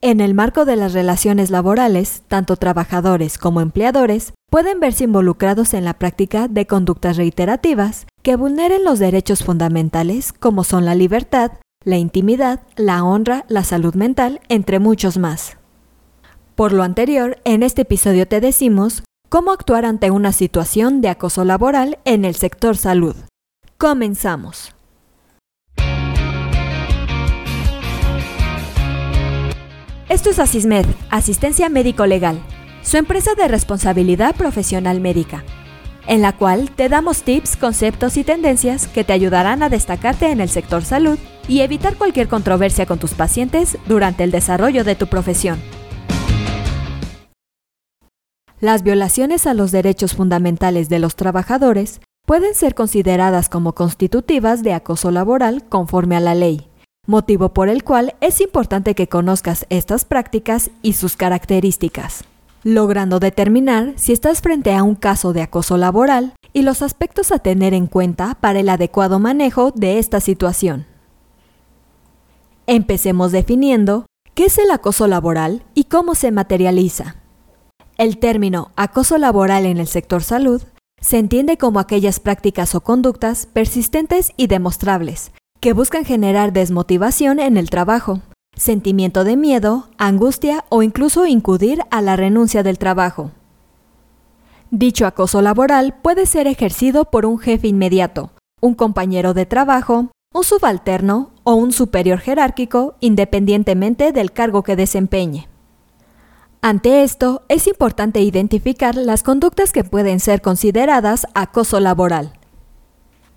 En el marco de las relaciones laborales, tanto trabajadores como empleadores pueden verse involucrados en la práctica de conductas reiterativas que vulneren los derechos fundamentales como son la libertad, la intimidad, la honra, la salud mental, entre muchos más. Por lo anterior, en este episodio te decimos cómo actuar ante una situación de acoso laboral en el sector salud. Comenzamos. Esto es Asismed, Asistencia Médico Legal, su empresa de responsabilidad profesional médica, en la cual te damos tips, conceptos y tendencias que te ayudarán a destacarte en el sector salud y evitar cualquier controversia con tus pacientes durante el desarrollo de tu profesión. Las violaciones a los derechos fundamentales de los trabajadores pueden ser consideradas como constitutivas de acoso laboral conforme a la ley motivo por el cual es importante que conozcas estas prácticas y sus características, logrando determinar si estás frente a un caso de acoso laboral y los aspectos a tener en cuenta para el adecuado manejo de esta situación. Empecemos definiendo qué es el acoso laboral y cómo se materializa. El término acoso laboral en el sector salud se entiende como aquellas prácticas o conductas persistentes y demostrables que buscan generar desmotivación en el trabajo, sentimiento de miedo, angustia o incluso incudir a la renuncia del trabajo. Dicho acoso laboral puede ser ejercido por un jefe inmediato, un compañero de trabajo, un subalterno o un superior jerárquico independientemente del cargo que desempeñe. Ante esto, es importante identificar las conductas que pueden ser consideradas acoso laboral.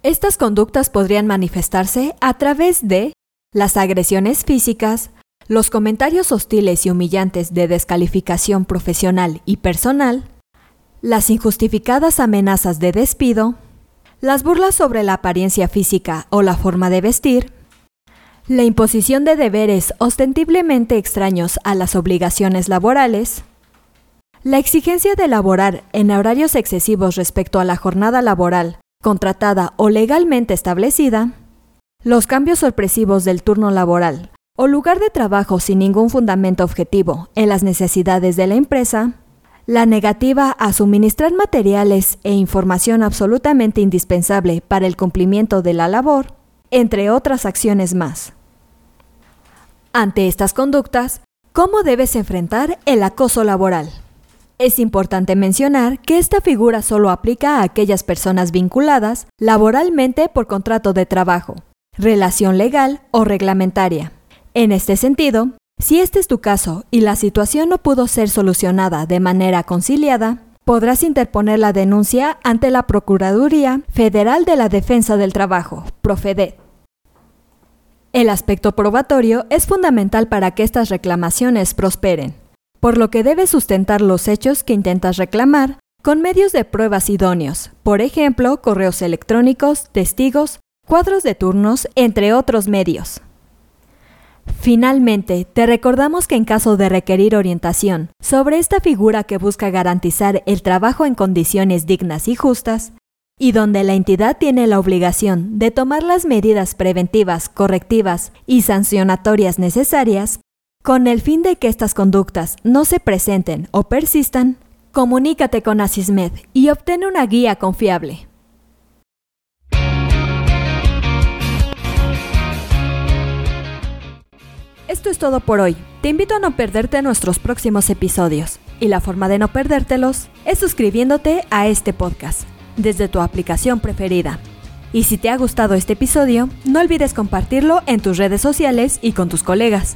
Estas conductas podrían manifestarse a través de las agresiones físicas, los comentarios hostiles y humillantes de descalificación profesional y personal, las injustificadas amenazas de despido, las burlas sobre la apariencia física o la forma de vestir, la imposición de deberes ostentiblemente extraños a las obligaciones laborales, la exigencia de laborar en horarios excesivos respecto a la jornada laboral contratada o legalmente establecida, los cambios sorpresivos del turno laboral o lugar de trabajo sin ningún fundamento objetivo en las necesidades de la empresa, la negativa a suministrar materiales e información absolutamente indispensable para el cumplimiento de la labor, entre otras acciones más. Ante estas conductas, ¿cómo debes enfrentar el acoso laboral? Es importante mencionar que esta figura solo aplica a aquellas personas vinculadas laboralmente por contrato de trabajo, relación legal o reglamentaria. En este sentido, si este es tu caso y la situación no pudo ser solucionada de manera conciliada, podrás interponer la denuncia ante la Procuraduría Federal de la Defensa del Trabajo, Profedet. El aspecto probatorio es fundamental para que estas reclamaciones prosperen por lo que debes sustentar los hechos que intentas reclamar con medios de pruebas idóneos, por ejemplo, correos electrónicos, testigos, cuadros de turnos, entre otros medios. Finalmente, te recordamos que en caso de requerir orientación sobre esta figura que busca garantizar el trabajo en condiciones dignas y justas, y donde la entidad tiene la obligación de tomar las medidas preventivas, correctivas y sancionatorias necesarias, con el fin de que estas conductas no se presenten o persistan, comunícate con Asismed y obtén una guía confiable. Esto es todo por hoy. Te invito a no perderte nuestros próximos episodios. Y la forma de no perdértelos es suscribiéndote a este podcast desde tu aplicación preferida. Y si te ha gustado este episodio, no olvides compartirlo en tus redes sociales y con tus colegas.